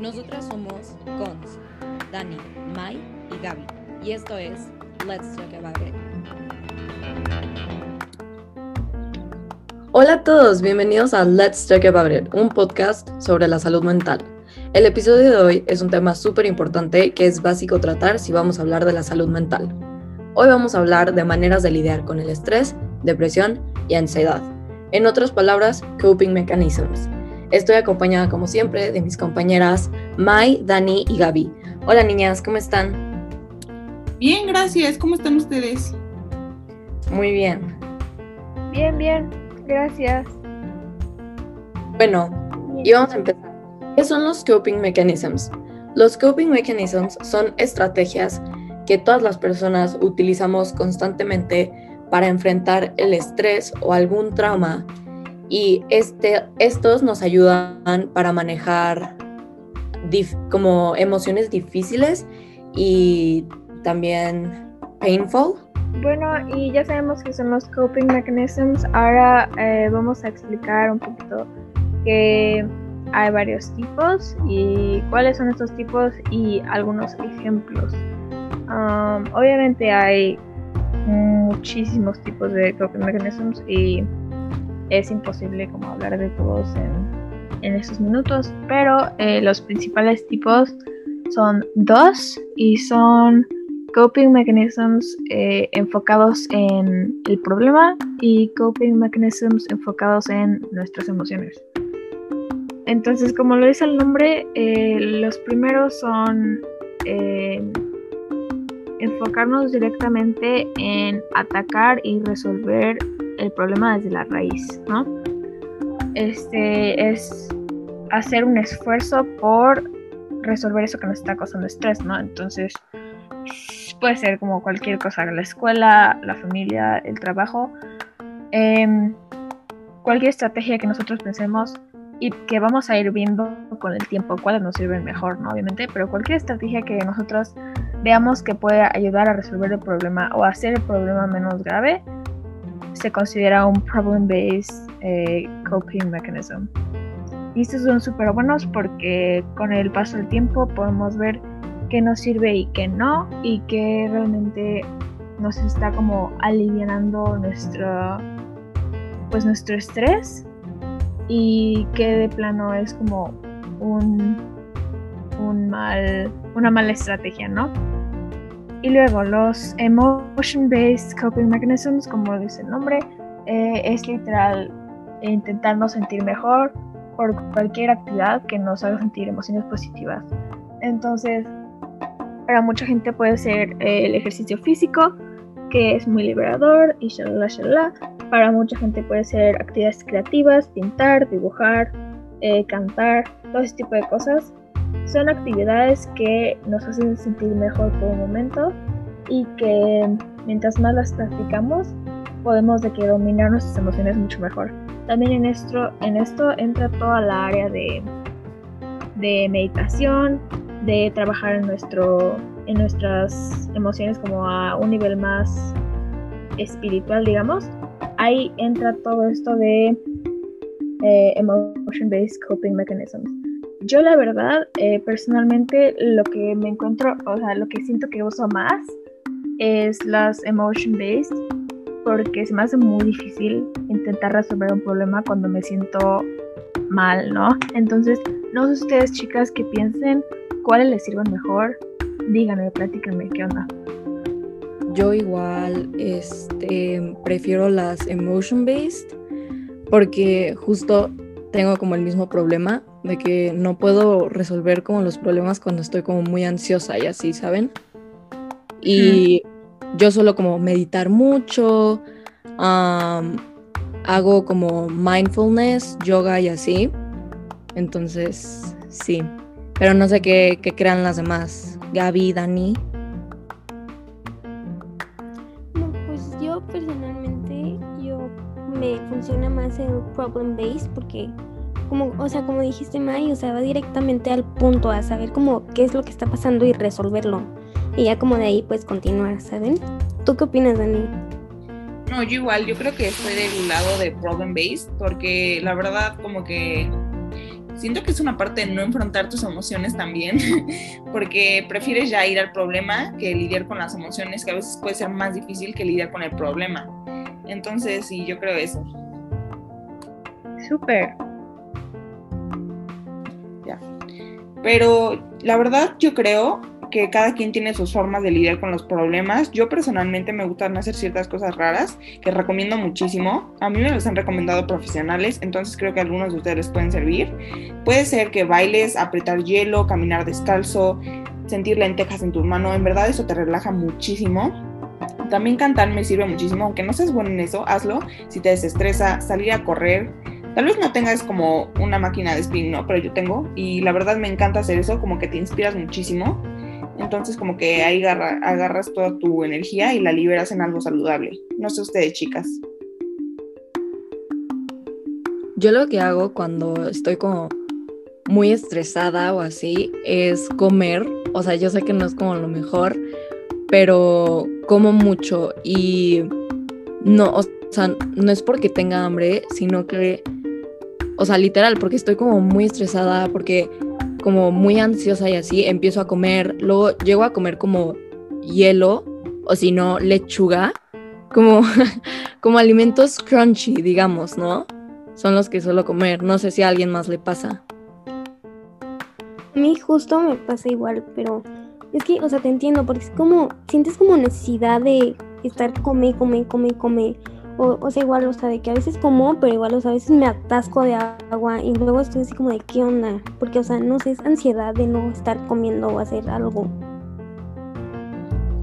Nosotras somos Cons, Dani, Mai y Gaby. Y esto es Let's Talk About It. Hola a todos, bienvenidos a Let's Talk About It, un podcast sobre la salud mental. El episodio de hoy es un tema súper importante que es básico tratar si vamos a hablar de la salud mental. Hoy vamos a hablar de maneras de lidiar con el estrés, depresión y ansiedad. En otras palabras, coping mechanisms. Estoy acompañada como siempre de mis compañeras Mai, Dani y Gaby. Hola niñas, ¿cómo están? Bien, gracias. ¿Cómo están ustedes? Muy bien. Bien, bien. Gracias. Bueno, y vamos a empezar. ¿Qué son los coping mechanisms? Los coping mechanisms son estrategias que todas las personas utilizamos constantemente para enfrentar el estrés o algún trauma y este, estos nos ayudan para manejar como emociones difíciles y también painful. Bueno, y ya sabemos que son los coping mechanisms. Ahora eh, vamos a explicar un poquito que hay varios tipos y cuáles son estos tipos y algunos ejemplos. Um, obviamente hay muchísimos tipos de coping mechanisms y es imposible como hablar de todos en, en estos minutos, pero eh, los principales tipos son dos y son coping mechanisms eh, enfocados en el problema y coping mechanisms enfocados en nuestras emociones. Entonces, como lo dice el nombre, eh, los primeros son enfocarnos directamente en atacar y resolver el problema desde la raíz, ¿no? Este es hacer un esfuerzo por resolver eso que nos está causando estrés, ¿no? Entonces, puede ser como cualquier cosa, la escuela, la familia, el trabajo, em, cualquier estrategia que nosotros pensemos y que vamos a ir viendo con el tiempo cuáles nos sirven mejor, ¿no? Obviamente, pero cualquier estrategia que nosotros veamos que puede ayudar a resolver el problema o hacer el problema menos grave, se considera un problem-based eh, coping mechanism. Y estos son súper buenos porque con el paso del tiempo podemos ver qué nos sirve y qué no, y qué realmente nos está como aliviando nuestro, pues nuestro estrés y qué de plano es como un, un mal, una mala estrategia, ¿no? Y luego los emotion-based coping mechanisms, como dice el nombre, eh, es literal intentarnos sentir mejor por cualquier actividad que nos haga sentir emociones positivas. Entonces, para mucha gente puede ser el ejercicio físico, que es muy liberador y shalala shalala. Para mucha gente puede ser actividades creativas, pintar, dibujar, eh, cantar, todo ese tipo de cosas. Son actividades que nos hacen sentir mejor por un momento y que mientras más las practicamos podemos de que dominar nuestras emociones mucho mejor. También en esto, en esto entra toda la área de, de meditación, de trabajar en, nuestro, en nuestras emociones como a un nivel más espiritual, digamos. Ahí entra todo esto de eh, emotion-based coping mechanisms. Yo la verdad, eh, personalmente, lo que me encuentro, o sea, lo que siento que uso más es las emotion-based, porque se me hace muy difícil intentar resolver un problema cuando me siento mal, ¿no? Entonces, no sé ustedes, chicas, que piensen cuáles les sirven mejor. Díganme, platíquenme, ¿qué onda? Yo igual, este, prefiero las emotion-based, porque justo tengo como el mismo problema de que no puedo resolver como los problemas cuando estoy como muy ansiosa y así, ¿saben? Y yo solo como meditar mucho, hago como mindfulness, yoga y así. Entonces, sí. Pero no sé qué, qué crean las demás. Gaby, Dani. No, pues yo personalmente, yo me funciona más el problem based porque como, o sea, como dijiste May, o sea, va directamente al punto, a saber como qué es lo que está pasando y resolverlo. Y ya como de ahí pues continuar, ¿saben? ¿Tú qué opinas, Dani? No, yo igual, yo creo que estoy del lado de problem based, porque la verdad como que siento que es una parte de no enfrentar tus emociones también, porque prefieres ya ir al problema que lidiar con las emociones, que a veces puede ser más difícil que lidiar con el problema. Entonces, sí, yo creo eso. Súper. Pero la verdad, yo creo que cada quien tiene sus formas de lidiar con los problemas. Yo personalmente me gustan hacer ciertas cosas raras que recomiendo muchísimo. A mí me las han recomendado profesionales, entonces creo que algunos de ustedes les pueden servir. Puede ser que bailes, apretar hielo, caminar descalzo, sentir lentejas en tus manos. En verdad eso te relaja muchísimo. También cantar me sirve muchísimo, aunque no seas bueno en eso, hazlo. Si te desestresa, salir a correr. Tal vez no tengas como una máquina de spin, ¿no? Pero yo tengo. Y la verdad me encanta hacer eso, como que te inspiras muchísimo. Entonces como que ahí agarras toda tu energía y la liberas en algo saludable. No sé ustedes, chicas. Yo lo que hago cuando estoy como muy estresada o así es comer. O sea, yo sé que no es como lo mejor, pero como mucho y no, o sea, no es porque tenga hambre, sino que, o sea, literal, porque estoy como muy estresada, porque como muy ansiosa y así, empiezo a comer, luego llego a comer como hielo o si no, lechuga, como, como alimentos crunchy, digamos, ¿no? Son los que suelo comer, no sé si a alguien más le pasa. A mí justo me pasa igual, pero es que, o sea, te entiendo, porque es como, sientes como necesidad de estar come, come, come, come. O, o, sea, igual, o sea, de que a veces como, pero igual, o sea, a veces me atasco de agua y luego estoy así como de qué onda. Porque, o sea, no sé, es ansiedad de no estar comiendo o hacer algo.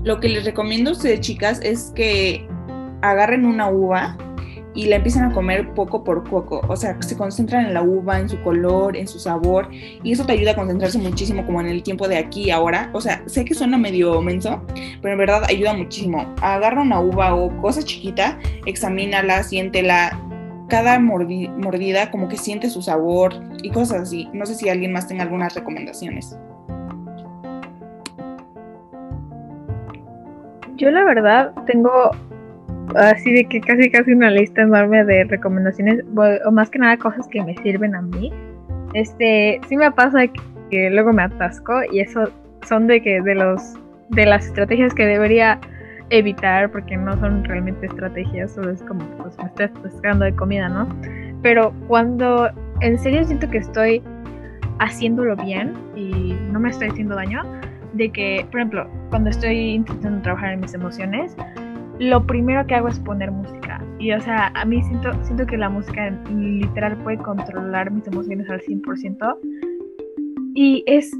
Lo que les recomiendo a ustedes, chicas, es que agarren una uva y la empiezan a comer poco por poco. O sea, se concentran en la uva, en su color, en su sabor, y eso te ayuda a concentrarse muchísimo como en el tiempo de aquí y ahora. O sea, sé que suena medio menso, pero en verdad ayuda muchísimo. Agarra una uva o cosa chiquita, examínala, siéntela. Cada mordida como que siente su sabor y cosas así. No sé si alguien más tenga algunas recomendaciones. Yo la verdad tengo así de que casi casi una lista enorme de recomendaciones o más que nada cosas que me sirven a mí. Este, sí me pasa que, luego me atasco y eso son de que de los de las estrategias que debería evitar porque no son realmente estrategias, solo es como pues me estoy atascando de comida, ¿no? Pero cuando en serio siento que estoy haciéndolo bien y no me estoy haciendo daño, de que, por ejemplo, cuando estoy intentando trabajar en mis emociones, lo primero que hago es poner música. Y o sea, a mí siento, siento que la música literal puede controlar mis emociones al 100%. Y es,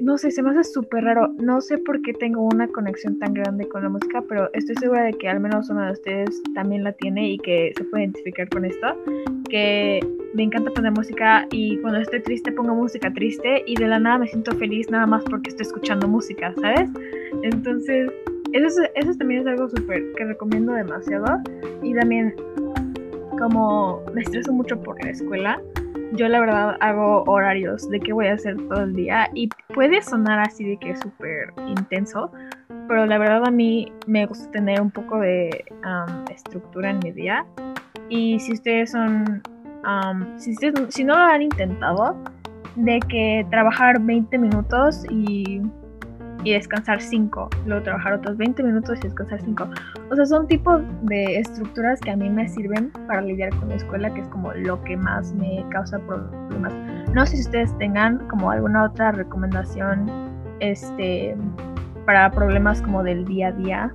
no sé, se me hace súper raro. No sé por qué tengo una conexión tan grande con la música, pero estoy segura de que al menos uno de ustedes también la tiene y que se puede identificar con esto. Que me encanta poner música y cuando estoy triste pongo música triste y de la nada me siento feliz nada más porque estoy escuchando música, ¿sabes? Entonces eso, eso también es algo súper que recomiendo demasiado. Y también, como me estreso mucho por la escuela, yo la verdad hago horarios de qué voy a hacer todo el día. Y puede sonar así de que es súper intenso, pero la verdad a mí me gusta tener un poco de estructura en mi día. Y si ustedes son, si, ustedes, si no lo han intentado, de que trabajar 20 minutos y y descansar 5, luego trabajar otros 20 minutos y descansar 5. O sea, son tipos de estructuras que a mí me sirven para lidiar con la escuela, que es como lo que más me causa problemas. No sé si ustedes tengan como alguna otra recomendación este, para problemas como del día a día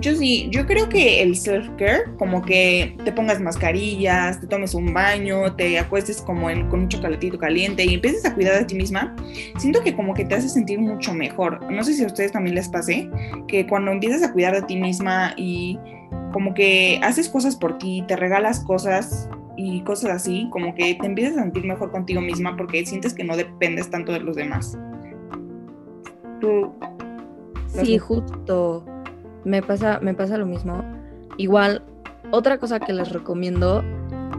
Yo sí, yo creo que el self-care, como que te pongas mascarillas, te tomes un baño, te acuestes como con un chocolatito caliente y empieces a cuidar de ti misma, siento que como que te hace sentir mucho mejor. No sé si a ustedes también les pase, que cuando empiezas a cuidar de ti misma y como que haces cosas por ti, te regalas cosas y cosas así, como que te empiezas a sentir mejor contigo misma porque sientes que no dependes tanto de los demás. ¿Tú? Sí, justo me pasa, me pasa lo mismo. Igual, otra cosa que les recomiendo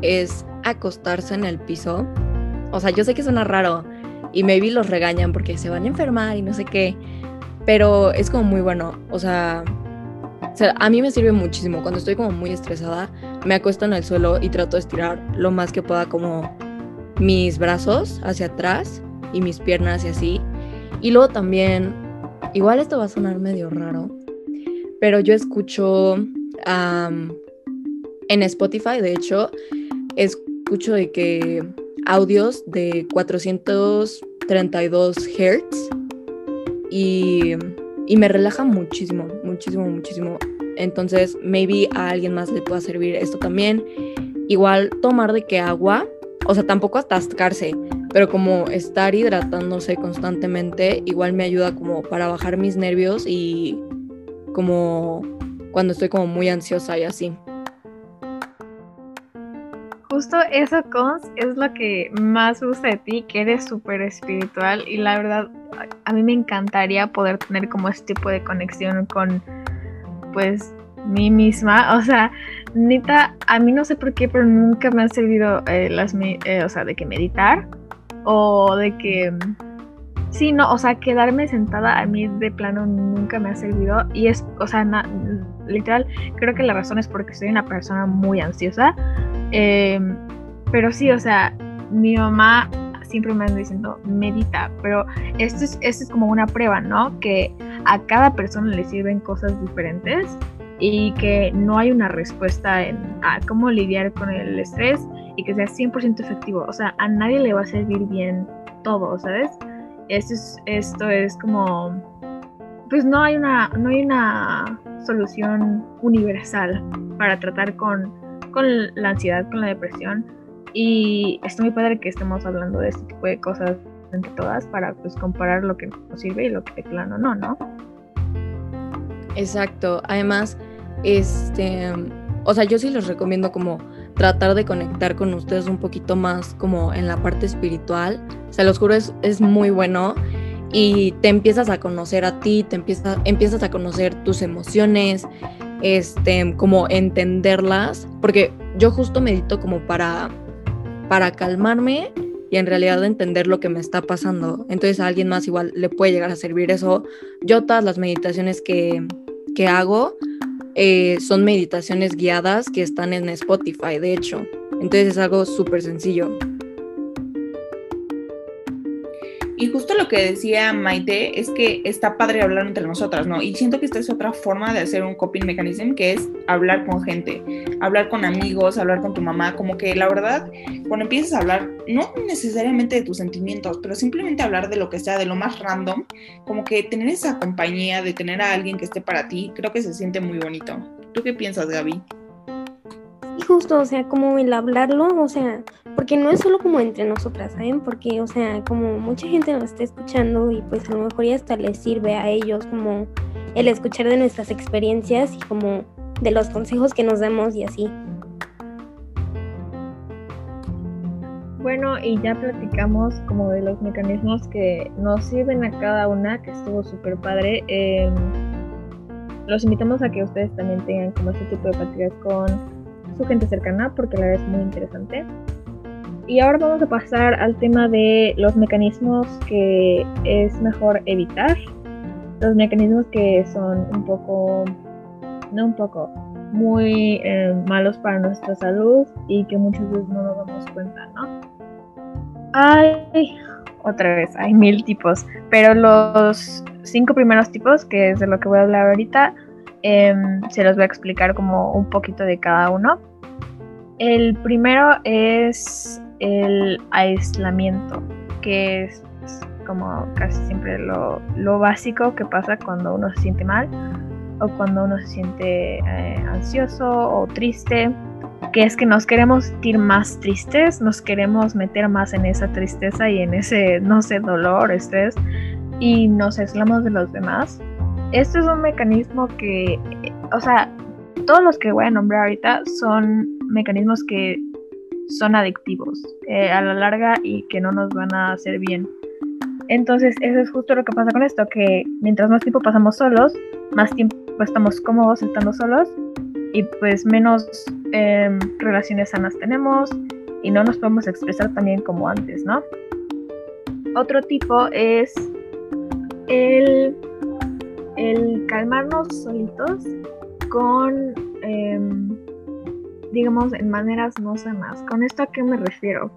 es acostarse en el piso. O sea, yo sé que suena raro y maybe los regañan porque se van a enfermar y no sé qué, pero es como muy bueno. O sea, a mí me sirve muchísimo. Cuando estoy como muy estresada, me acuesto en el suelo y trato de estirar lo más que pueda como mis brazos hacia atrás y mis piernas y así. Y luego también, igual esto va a sonar medio raro, pero yo escucho en Spotify, de hecho, escucho de que audios de 432 Hz y, y me relaja muchísimo, muchísimo, muchísimo. Entonces, maybe a alguien más le pueda servir esto también. Igual tomar de que agua, o sea, tampoco atascarse, pero como estar hidratándose constantemente, igual me ayuda como para bajar mis nervios y como cuando estoy como muy ansiosa y así. Justo eso, Cons, es lo que más gusta de ti, que eres súper espiritual y la verdad, a- mí me encantaría poder tener como este tipo de conexión con, pues, mí misma. O sea, neta, a mí no sé por qué, pero nunca me han servido eh, las, eh, o sea, de que meditar o de que... Sí, no, o sea, quedarme sentada a mí de plano nunca me ha servido y es, o sea, na- literal, creo que la razón es porque soy una persona muy ansiosa. Eh, pero sí, o sea, mi mamá siempre me anda diciendo medita, pero esto es, esto es como una prueba, ¿no? Que a cada persona le sirven cosas diferentes y que no hay una respuesta en a cómo lidiar con el estrés y que sea 100% efectivo. O sea, a nadie le va a servir bien todo, ¿sabes? Esto es, esto es como, pues no hay una, no hay una solución universal para tratar con con la ansiedad, con la depresión. Y está muy padre que estemos hablando de este tipo de cosas entre todas para pues comparar lo que nos sirve y lo que de plano no, ¿no? Exacto. Además, este, o sea, yo sí les recomiendo como tratar de conectar con ustedes un poquito más como en la parte espiritual. Se los juro, es, es muy bueno y te empiezas a conocer a ti, te empiezas, empiezas a conocer tus emociones, este, como entenderlas, porque yo justo medito como para, para calmarme y en realidad entender lo que me está pasando. Entonces a alguien más igual le puede llegar a servir eso. Yo todas las meditaciones que, que hago eh, son meditaciones guiadas que están en Spotify, de hecho. Entonces es algo súper sencillo. Y justo lo que decía Maite es que está padre hablar entre nosotras, ¿no? Y siento que esta es otra forma de hacer un coping mechanism, que es hablar con gente, hablar con amigos, hablar con tu mamá, como que la verdad, cuando empiezas a hablar, no necesariamente de tus sentimientos, pero simplemente hablar de lo que sea, de lo más random, como que tener esa compañía, de tener a alguien que esté para ti, creo que se siente muy bonito. ¿Tú qué piensas, Gaby? Y justo, o sea, como el hablarlo, o sea, porque no es solo como entre nosotras, ¿saben? Porque, o sea, como mucha gente nos está escuchando y pues a lo mejor ya hasta les sirve a ellos como el escuchar de nuestras experiencias y como de los consejos que nos damos y así. Bueno, y ya platicamos como de los mecanismos que nos sirven a cada una, que estuvo súper padre. Eh, los invitamos a que ustedes también tengan como este tipo de pláticas con su gente cercana, porque la verdad es muy interesante. Y ahora vamos a pasar al tema de los mecanismos que es mejor evitar. Los mecanismos que son un poco, no un poco, muy eh, malos para nuestra salud y que muchas veces no nos damos cuenta, ¿no? Hay, otra vez, hay mil tipos, pero los cinco primeros tipos, que es de lo que voy a hablar ahorita, em, se los voy a explicar como un poquito de cada uno. El primero es el aislamiento, que es como casi siempre lo, lo básico que pasa cuando uno se siente mal o cuando uno se siente eh, ansioso o triste, que es que nos queremos sentir más tristes, nos queremos meter más en esa tristeza y en ese, no sé, dolor, estrés, y nos aislamos de los demás. Esto es un mecanismo que, o sea, todos los que voy a nombrar ahorita son mecanismos que son adictivos eh, a la larga y que no nos van a hacer bien. Entonces, eso es justo lo que pasa con esto, que mientras más tiempo pasamos solos, más tiempo estamos cómodos estando solos y pues menos eh, relaciones sanas tenemos y no nos podemos expresar también como antes, ¿no? Otro tipo es el, el calmarnos solitos con, em, digamos, en maneras no sanas. ¿Con esto a qué me refiero?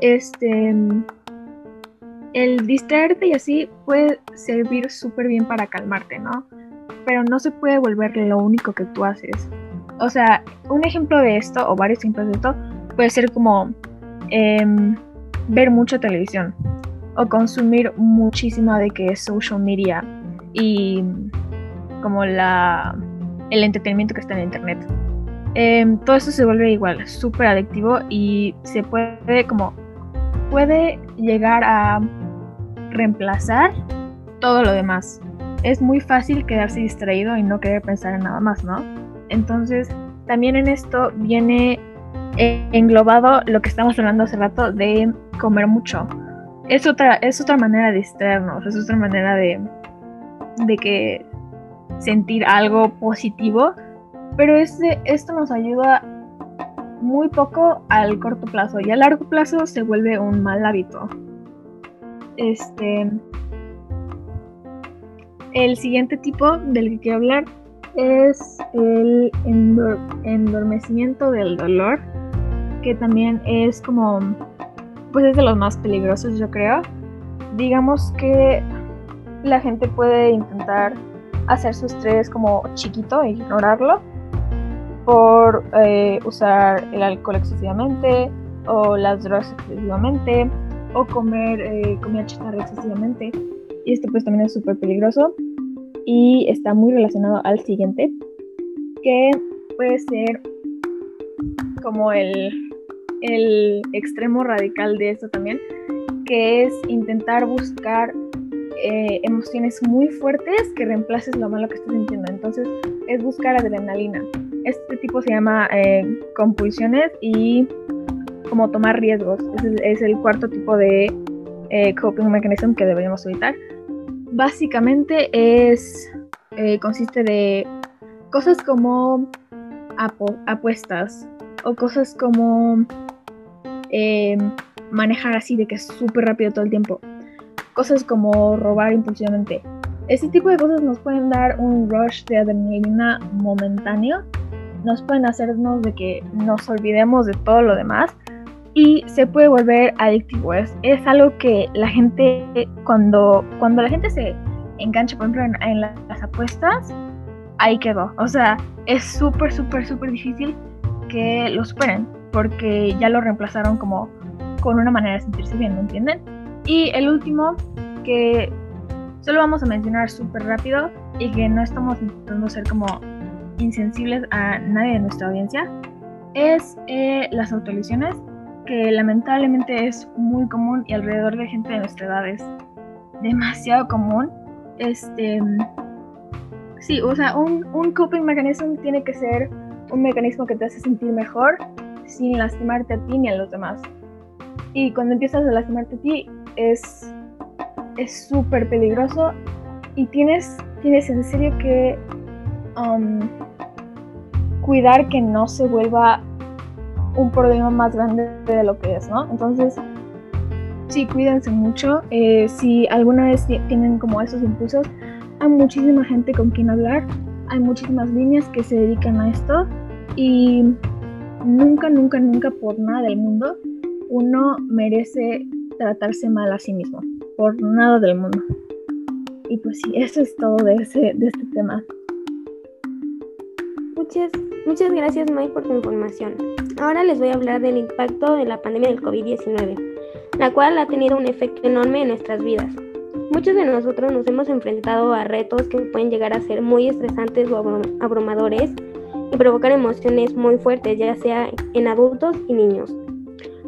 Este, el distraerte y así puede servir súper bien para calmarte, ¿no? Pero no se puede volver lo único que tú haces. O sea, un ejemplo de esto, o varios ejemplos de esto, puede ser como em, ver mucha televisión o consumir muchísima de que es social media y como la, el entretenimiento que está en internet. Em, todo eso se vuelve igual, súper adictivo y se puede como, puede llegar a reemplazar todo lo demás. Es muy fácil quedarse distraído y no querer pensar en nada más, ¿no? Entonces, también en esto viene englobado lo que estamos hablando hace rato de comer mucho. Es otra, es otra manera de distraernos, es otra manera de, de que sentir algo positivo, pero este, esto nos ayuda muy poco al corto plazo y a largo plazo se vuelve un mal hábito. Este, el siguiente tipo del que quiero hablar es el endormecimiento del dolor, que también es como, pues es de los más peligrosos yo creo. Digamos que la gente puede intentar hacer su estrés como chiquito e ignorarlo por eh, usar el alcohol excesivamente o las drogas excesivamente o comer eh, comida chatarra excesivamente. Y esto pues también es súper peligroso y está muy relacionado al siguiente, que puede ser como el, el extremo radical de esto también, que es intentar buscar eh, emociones muy fuertes que reemplaces lo malo que estás sintiendo. Entonces, es buscar adrenalina. Este tipo se llama eh, compulsiones y como tomar riesgos. Es el, cuarto tipo de eh, coping mechanism que deberíamos evitar. Básicamente es consiste de cosas como apuestas o cosas como manejar así de que es súper rápido todo el tiempo cosas como robar impulsivamente. Este tipo de cosas nos pueden dar un rush de adrenalina momentáneo, nos pueden hacernos de que nos olvidemos de todo lo demás y se puede volver adictivo. Es, algo que la gente, cuando, cuando la gente se engancha, por ejemplo, en, las apuestas, ahí quedó. O sea, es súper, súper, súper difícil que lo superen porque ya lo reemplazaron como con una manera de sentirse bien, ¿me entienden? Y el último, que solo vamos a mencionar súper rápido y que no estamos intentando ser como insensibles a nadie de nuestra audiencia, es eh, las autolesiones, que lamentablemente es muy común y alrededor de gente de nuestra edad es demasiado común. Este, sí, o sea, un, un coping mechanism tiene que ser un mecanismo que te hace sentir mejor sin lastimarte a ti ni a los demás. Y cuando empiezas a lastimarte a ti, es es súper peligroso y tienes, tienes en serio que um, cuidar que no se vuelva un problema más grande de lo que es, ¿no? Entonces, sí, cuídense mucho. Eh, si alguna vez tienen como esos impulsos, hay muchísima gente con quien hablar, hay muchísimas líneas que se dedican a esto y nunca, nunca, nunca por nada del mundo uno merece tratarse mal a sí mismo, por nada del mundo. Y pues sí, eso es todo de, ese, de este tema. Muchas, muchas gracias Mike por tu información. Ahora les voy a hablar del impacto de la pandemia del COVID-19, la cual ha tenido un efecto enorme en nuestras vidas. Muchos de nosotros nos hemos enfrentado a retos que pueden llegar a ser muy estresantes o abrumadores y provocar emociones muy fuertes, ya sea en adultos y niños.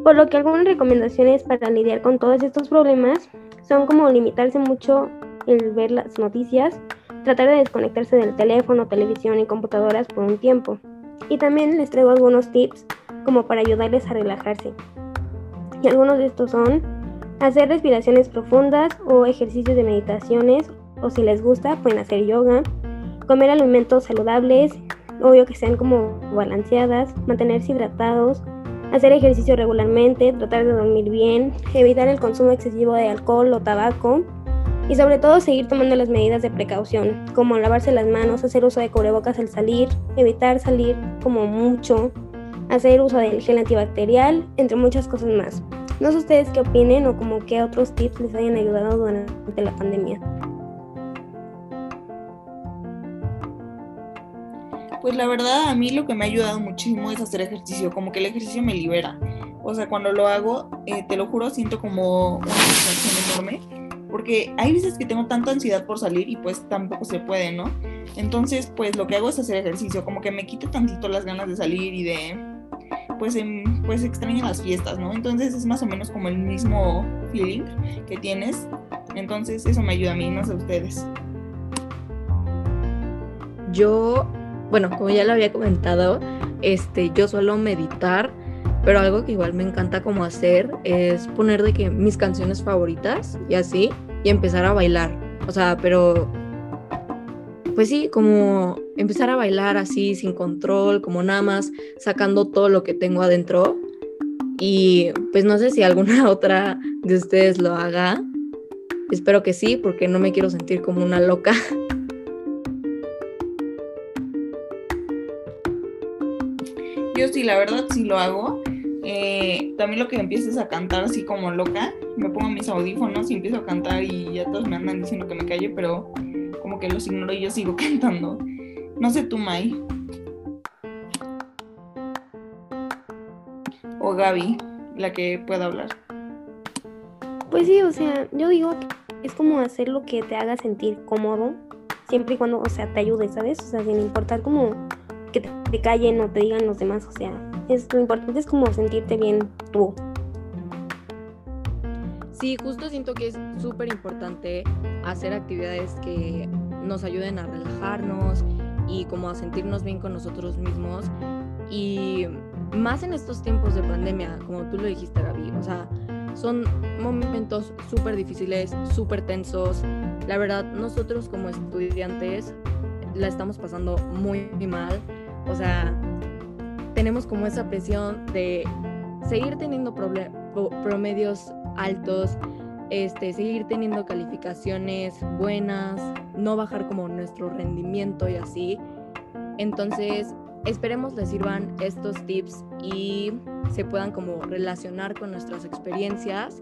Por lo que algunas recomendaciones para lidiar con todos estos problemas son como limitarse mucho el ver las noticias, tratar de desconectarse del teléfono, televisión y computadoras por un tiempo. Y también les traigo algunos tips como para ayudarles a relajarse. Y algunos de estos son hacer respiraciones profundas o ejercicios de meditaciones o si les gusta pueden hacer yoga, comer alimentos saludables, obvio que sean como balanceadas, mantenerse hidratados, hacer ejercicio regularmente, tratar de dormir bien, evitar el consumo excesivo de alcohol o tabaco, Y sobre todo seguir tomando las medidas de precaución, como lavarse las manos, hacer uso de cubrebocas al salir, evitar salir como mucho, hacer uso del gel antibacterial, entre muchas cosas más. No sé ustedes qué opinen o como qué otros tips les hayan ayudado durante la pandemia. Pues la verdad a mí lo que me ha ayudado muchísimo es hacer ejercicio, como que el ejercicio me libera. O sea, cuando lo hago, eh, te lo juro, siento como una satisfacción enorme, porque hay veces que tengo tanta ansiedad por salir y pues tampoco se puede, ¿no? Entonces, pues lo que hago es hacer ejercicio, como que me quito tantito las ganas de salir y de, pues, em, pues extraño las fiestas, ¿no? Entonces es más o menos como el mismo feeling que tienes. Entonces eso me ayuda a mí, no sé ustedes. Yo bueno, como ya lo había comentado, este, yo suelo meditar, pero algo que igual me encanta como hacer es poner de que mis canciones favoritas y así, y empezar a bailar. O sea, pero, pues sí, como empezar a bailar así, sin control, como nada más sacando todo lo que tengo adentro. Y pues no sé si alguna otra de ustedes lo haga. Espero que sí, porque no me quiero sentir como una loca. Yo sí, la verdad sí lo hago. Eh, también lo que empiezo es a cantar así como loca. Me pongo mis audífonos y empiezo a cantar y ya todos me andan diciendo que me calle, pero como que los ignoro y yo sigo cantando. No sé tú, Mai. O Gaby, la que pueda hablar. Pues sí, o sea, yo digo que es como hacer lo que te haga sentir cómodo, siempre y cuando, o sea, te ayude, ¿sabes? O sea, sin importar como que te callen o te digan los demás, o sea, es, lo importante es como sentirte bien tú. Sí, justo siento que es súper importante hacer actividades que nos ayuden a relajarnos y como a sentirnos bien con nosotros mismos. Y más en estos tiempos de pandemia, como tú lo dijiste, Gaby, o sea, son momentos súper difíciles, súper tensos. La verdad, nosotros como estudiantes la estamos pasando muy mal. O sea, tenemos como esa presión de seguir teniendo promedios altos, este, seguir teniendo calificaciones buenas, no bajar como nuestro rendimiento y así. Entonces, esperemos les sirvan estos tips y se puedan como relacionar con nuestras experiencias.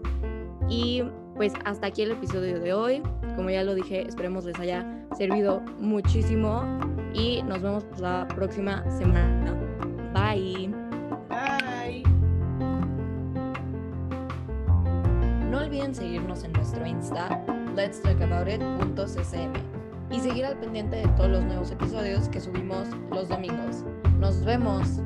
Y pues hasta aquí el episodio de hoy. Como ya lo dije, esperemos les haya servido muchísimo y nos vemos la próxima semana. Bye. Bye. No olviden seguirnos en nuestro Insta, let's talk about it.ccm y seguir al pendiente de todos los nuevos episodios que subimos los domingos. Nos vemos.